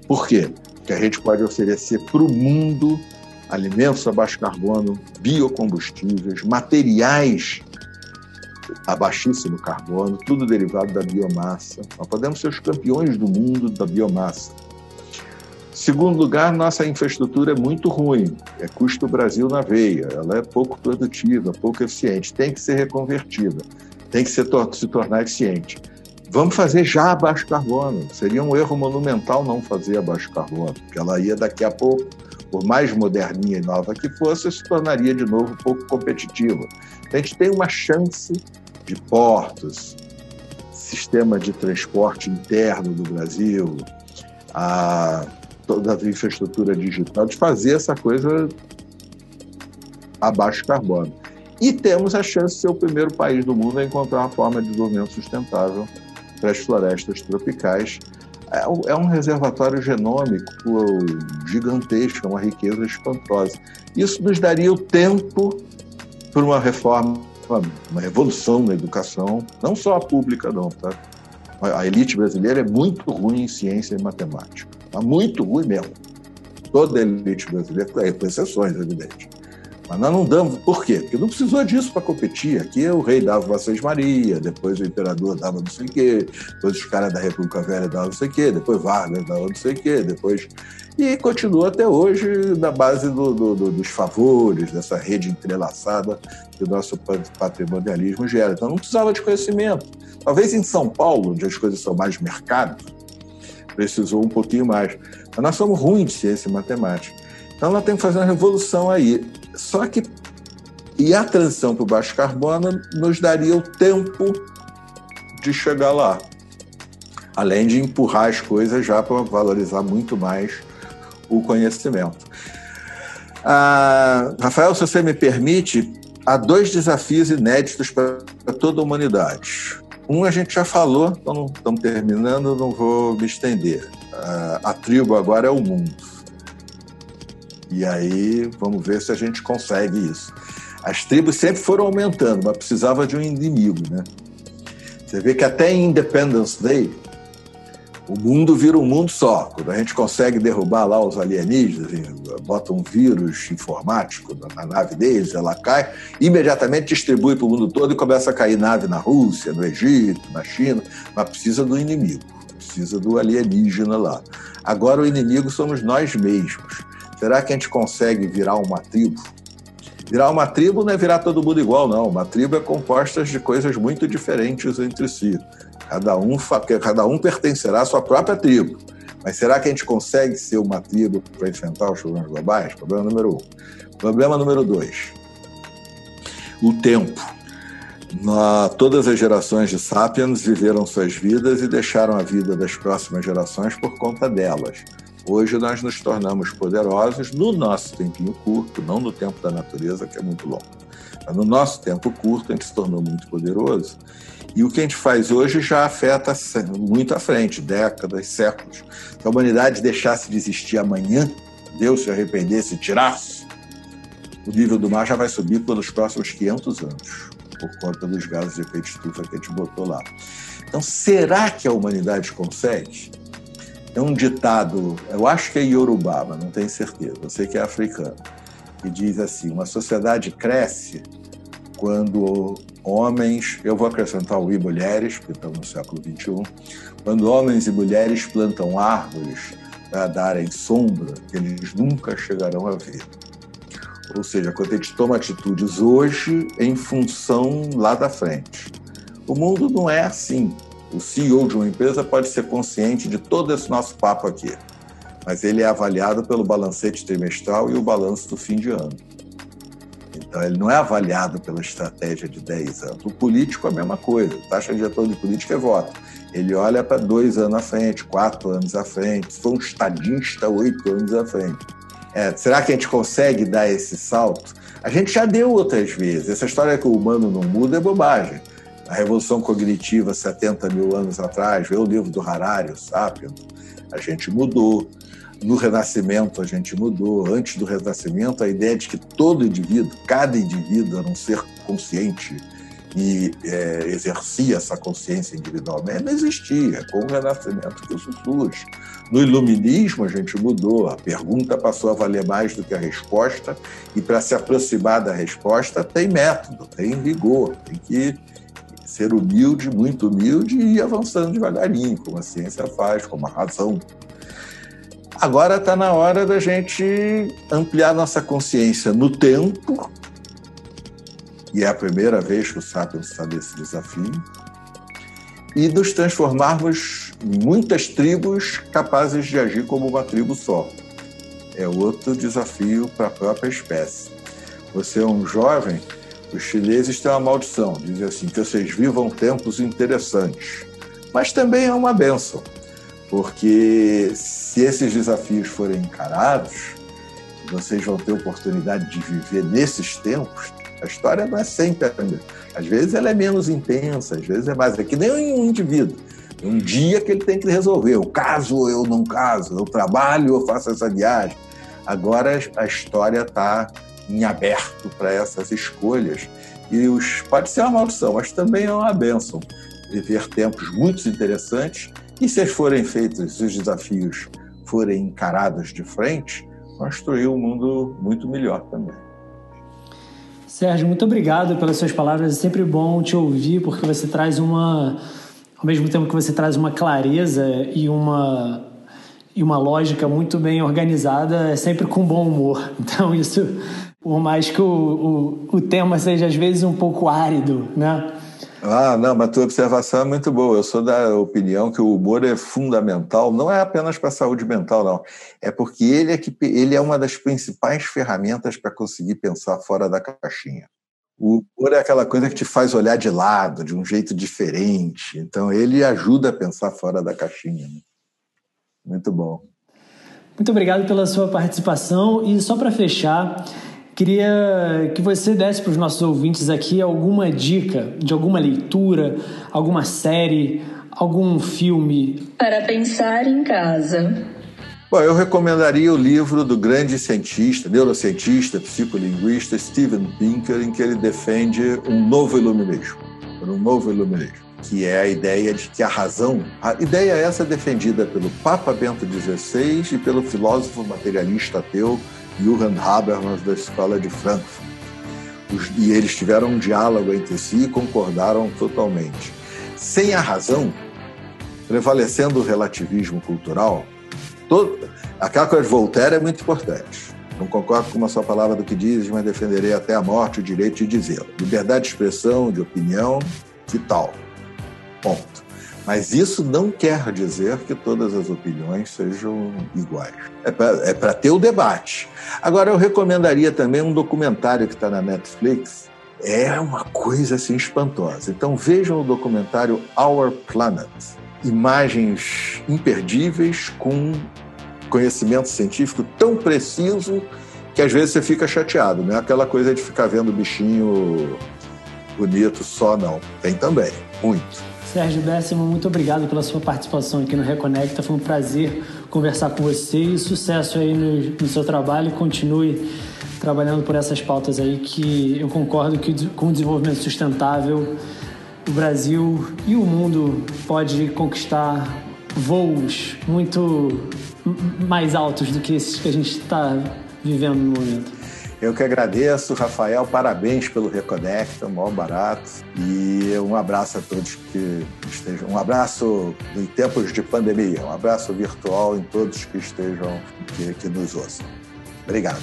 Por quê? Porque a gente pode oferecer para o mundo alimentos a baixo carbono, biocombustíveis, materiais a baixíssimo carbono, tudo derivado da biomassa. Nós podemos ser os campeões do mundo da biomassa. Segundo lugar, nossa infraestrutura é muito ruim, é custo Brasil na veia, ela é pouco produtiva, pouco eficiente, tem que ser reconvertida, tem que ser, se tornar eficiente. Vamos fazer já a baixo carbono. Seria um erro monumental não fazer a baixo carbono, porque ela ia daqui a pouco, por mais moderninha e nova que fosse, se tornaria de novo pouco competitiva. A gente tem uma chance de portos, sistema de transporte interno do Brasil, a toda a infraestrutura digital, de fazer essa coisa a baixo carbono. E temos a chance de ser o primeiro país do mundo a encontrar uma forma de desenvolvimento sustentável para as florestas tropicais. É um é reservatório genômico gigantesco, é uma riqueza espantosa. Isso nos daria o tempo para uma reforma, uma revolução na educação, não só a pública, não, tá? A elite brasileira é muito ruim em ciência e matemática. Mas muito ruim mesmo. Toda a elite brasileira, com exceções, evidente. Mas nós não damos. Por quê? Porque não precisou disso para competir. Aqui o rei dava uma Seis Maria, depois o imperador dava não sei o quê, depois os caras da República Velha davam não sei o quê, depois Vargas dava não sei o quê, depois. E continua até hoje na base do, do, do, dos favores, dessa rede entrelaçada que o nosso patrimonialismo gera. Então não precisava de conhecimento. Talvez em São Paulo, onde as coisas são mais mercado, precisou um pouquinho mais. Mas nós somos ruins de ciência e matemática. Então ela tem que fazer uma revolução aí. Só que e a transição para o baixo carbono nos daria o tempo de chegar lá. Além de empurrar as coisas já para valorizar muito mais o conhecimento. Ah, Rafael, se você me permite, há dois desafios inéditos para toda a humanidade. Um a gente já falou, então estamos terminando, não vou me estender. A, a tribo agora é o mundo. E aí vamos ver se a gente consegue isso. As tribos sempre foram aumentando, mas precisava de um inimigo, né? Você vê que até Independence Day o mundo vira um mundo só. Quando a gente consegue derrubar lá os alienígenas, bota um vírus informático na nave deles, ela cai, imediatamente distribui para o mundo todo e começa a cair nave na Rússia, no Egito, na China, mas precisa do inimigo, precisa do alienígena lá. Agora o inimigo somos nós mesmos. Será que a gente consegue virar uma tribo? Virar uma tribo não é virar todo mundo igual, não. Uma tribo é composta de coisas muito diferentes entre si. Cada um, cada um pertencerá à sua própria tribo. Mas será que a gente consegue ser uma tribo para enfrentar os problemas globais? Problema número um. Problema número dois: o tempo. Na, todas as gerações de sapiens viveram suas vidas e deixaram a vida das próximas gerações por conta delas. Hoje nós nos tornamos poderosos no nosso tempinho curto, não no tempo da natureza, que é muito longo. Mas no nosso tempo curto, a gente se tornou muito poderoso e o que a gente faz hoje já afeta muito à frente, décadas, séculos. Se a humanidade deixasse de existir amanhã, Deus se arrependesse e tirasse, o nível do mar já vai subir pelos próximos 500 anos, por conta dos gases de efeito estufa que a gente botou lá. Então, será que a humanidade consegue? É um ditado, eu acho que é Yorubá, mas não tenho certeza, eu sei que é africano, que diz assim: uma sociedade cresce quando homens, eu vou acrescentar o e mulheres, porque estamos no século XXI, quando homens e mulheres plantam árvores para darem sombra eles nunca chegarão a ver. Ou seja, quando a gente toma atitudes hoje em função lá da frente. O mundo não é assim. O CEO de uma empresa pode ser consciente de todo esse nosso papo aqui, mas ele é avaliado pelo balancete trimestral e o balanço do fim de ano. Então, ele não é avaliado pela estratégia de 10 anos. O político é a mesma coisa. Taxa de retorno de política é voto. Ele olha para dois anos à frente, quatro anos à frente. Se for um estadista, oito anos à frente. É, será que a gente consegue dar esse salto? A gente já deu outras vezes. Essa história que o humano não muda é bobagem. A Revolução Cognitiva, 70 mil anos atrás, vê o livro do Harari, o Sapiens, a gente mudou. No Renascimento, a gente mudou. Antes do Renascimento, a ideia de que todo indivíduo, cada indivíduo, era um ser consciente e é, exercia essa consciência individualmente, não existia. Com o Renascimento que isso surge. No Iluminismo, a gente mudou. A pergunta passou a valer mais do que a resposta, e para se aproximar da resposta, tem método, tem vigor, tem que ser humilde, muito humilde e ir avançando devagarinho, como a ciência faz, como a razão Agora está na hora da gente ampliar nossa consciência no tempo, e é a primeira vez que o Sapiens está nesse desafio, e nos transformarmos em muitas tribos capazes de agir como uma tribo só. É outro desafio para a própria espécie. Você é um jovem, os chineses têm uma maldição, dizem assim, que vocês vivam tempos interessantes, mas também é uma benção porque se esses desafios forem encarados, vocês vão ter oportunidade de viver nesses tempos. A história não é sempre. Às vezes ela é menos intensa, às vezes é mais. É que nem um indivíduo. Um dia que ele tem que resolver. Eu caso ou eu não caso? Eu trabalho ou faço essa viagem? Agora a história está em aberto para essas escolhas. E os, pode ser uma maldição, mas também é uma bênção. Viver tempos muito interessantes e se forem feitos, os desafios forem encarados de frente, construir um mundo muito melhor também. Sérgio, muito obrigado pelas suas palavras. É sempre bom te ouvir, porque você traz uma. Ao mesmo tempo que você traz uma clareza e uma, e uma lógica muito bem organizada, é sempre com bom humor. (laughs) Então, isso, por mais que o, o, o tema seja às vezes um pouco árido, né? Ah, não, mas tua observação é muito boa. Eu sou da opinião que o humor é fundamental, não é apenas para a saúde mental, não. É porque ele é, que, ele é uma das principais ferramentas para conseguir pensar fora da caixinha. O humor é aquela coisa que te faz olhar de lado, de um jeito diferente. Então, ele ajuda a pensar fora da caixinha. Né? Muito bom. Muito obrigado pela sua participação. E só para fechar, Queria que você desse para os nossos ouvintes aqui alguma dica de alguma leitura, alguma série, algum filme. Para pensar em casa. Bom, eu recomendaria o livro do grande cientista, neurocientista, psicolinguista Steven Pinker, em que ele defende um novo iluminismo, um novo iluminismo, que é a ideia de que a razão, a ideia essa defendida pelo Papa Bento XVI e pelo filósofo materialista ateu Johann Habermas da Escola de Frankfurt. e eles tiveram um diálogo entre si e concordaram totalmente. Sem a razão, prevalecendo o relativismo cultural, todo, aquela coisa de Voltaire é muito importante. Não concordo com uma só palavra do que dizes, mas defenderei até a morte o direito de dizê-lo. Liberdade de expressão, de opinião, que tal? Ponto. Mas isso não quer dizer que todas as opiniões sejam iguais. É para é ter o debate. Agora, eu recomendaria também um documentário que está na Netflix. É uma coisa assim espantosa. Então vejam o documentário Our Planet. Imagens imperdíveis com conhecimento científico tão preciso que às vezes você fica chateado. Não é aquela coisa de ficar vendo bichinho bonito só, não. Tem também, muito. Sérgio Décimo, muito obrigado pela sua participação aqui no Reconecta. Foi um prazer conversar com você e sucesso aí no, no seu trabalho. Continue trabalhando por essas pautas aí que eu concordo que com o desenvolvimento sustentável o Brasil e o mundo pode conquistar voos muito mais altos do que esses que a gente está vivendo no momento. Eu que agradeço, Rafael, parabéns pelo Reconecta, maior barato. E um abraço a todos que estejam. Um abraço em tempos de pandemia, um abraço virtual em todos que estejam, que, que nos ouçam. Obrigado.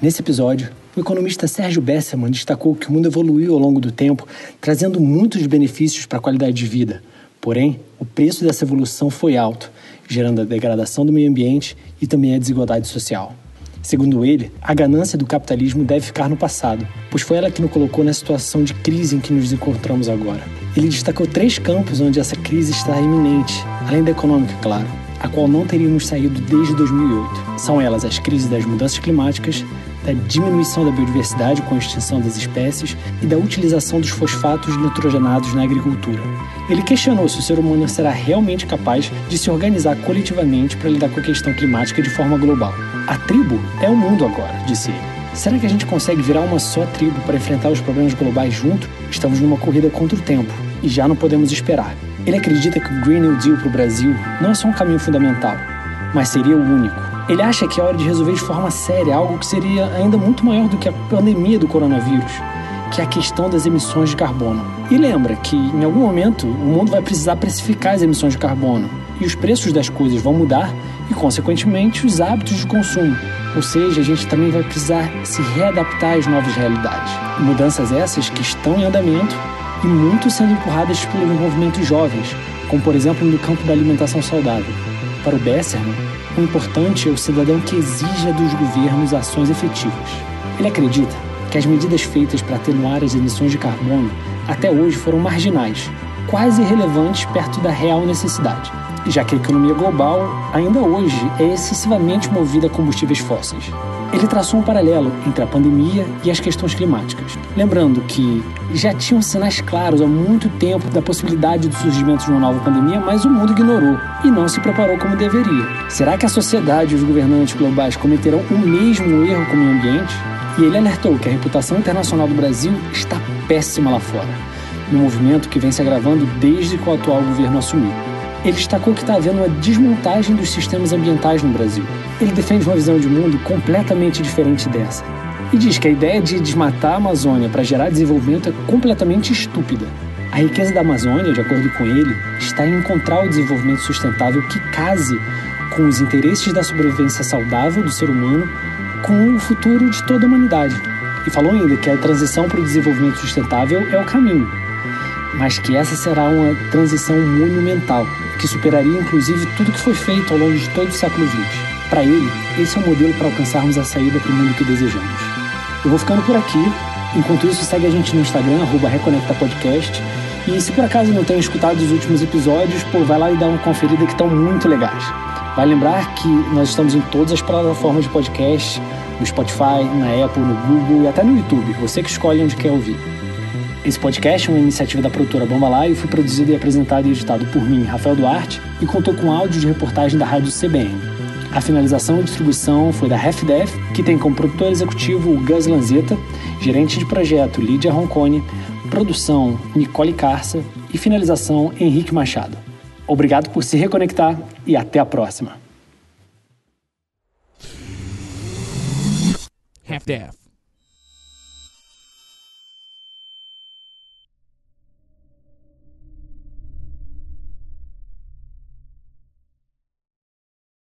Nesse episódio, o economista Sérgio Besserman destacou que o mundo evoluiu ao longo do tempo, trazendo muitos benefícios para a qualidade de vida. Porém, o preço dessa evolução foi alto, gerando a degradação do meio ambiente e também a desigualdade social. Segundo ele, a ganância do capitalismo deve ficar no passado, pois foi ela que nos colocou na situação de crise em que nos encontramos agora. Ele destacou três campos onde essa crise está iminente, além da econômica, claro, a qual não teríamos saído desde 2008. São elas as crises das mudanças climáticas, da diminuição da biodiversidade com a extinção das espécies e da utilização dos fosfatos nitrogenados na agricultura. Ele questionou se o ser humano será realmente capaz de se organizar coletivamente para lidar com a questão climática de forma global. A tribo é o mundo agora, disse ele. Será que a gente consegue virar uma só tribo para enfrentar os problemas globais junto? Estamos numa corrida contra o tempo e já não podemos esperar. Ele acredita que o Green New Deal para o Brasil não é só um caminho fundamental, mas seria o único. Ele acha que é hora de resolver de forma séria algo que seria ainda muito maior do que a pandemia do coronavírus, que é a questão das emissões de carbono. E lembra que em algum momento o mundo vai precisar precificar as emissões de carbono e os preços das coisas vão mudar e, consequentemente, os hábitos de consumo. Ou seja, a gente também vai precisar se readaptar às novas realidades. Mudanças essas que estão em andamento e muito sendo empurradas pelos movimentos jovens, como por exemplo no campo da alimentação saudável. Para o Besserman, o importante é o cidadão que exija dos governos ações efetivas. Ele acredita que as medidas feitas para atenuar as emissões de carbono até hoje foram marginais, quase irrelevantes perto da real necessidade, já que a economia global ainda hoje é excessivamente movida a combustíveis fósseis ele traçou um paralelo entre a pandemia e as questões climáticas. Lembrando que já tinham sinais claros há muito tempo da possibilidade do surgimento de uma nova pandemia, mas o mundo ignorou e não se preparou como deveria. Será que a sociedade e os governantes globais cometerão o mesmo erro com o meio ambiente? E ele alertou que a reputação internacional do Brasil está péssima lá fora, um movimento que vem se agravando desde que o atual governo assumiu. Ele destacou que está havendo uma desmontagem dos sistemas ambientais no Brasil ele defende uma visão de mundo completamente diferente dessa. E diz que a ideia de desmatar a Amazônia para gerar desenvolvimento é completamente estúpida. A riqueza da Amazônia, de acordo com ele, está em encontrar o desenvolvimento sustentável que case com os interesses da sobrevivência saudável do ser humano com o futuro de toda a humanidade. E falou ainda que a transição para o desenvolvimento sustentável é o caminho, mas que essa será uma transição monumental, que superaria inclusive tudo que foi feito ao longo de todo o século XX. Para ele, esse é o modelo para alcançarmos a saída para o mundo que desejamos. Eu vou ficando por aqui. Enquanto isso, segue a gente no Instagram, ReconectaPodcast. E se por acaso não tem escutado os últimos episódios, pô, vai lá e dá uma conferida que estão muito legais. Vai lembrar que nós estamos em todas as plataformas de podcast, no Spotify, na Apple, no Google e até no YouTube. Você que escolhe onde quer ouvir. Esse podcast é uma iniciativa da produtora Bomba Live, foi produzido e apresentado e editado por mim, Rafael Duarte, e contou com áudio de reportagem da Rádio CBN. A finalização e distribuição foi da RefDef, que tem como produtor executivo o Gus Lanzetta, gerente de projeto Lídia Roncone, produção Nicole Carça e finalização Henrique Machado. Obrigado por se reconectar e até a próxima. Half-Def.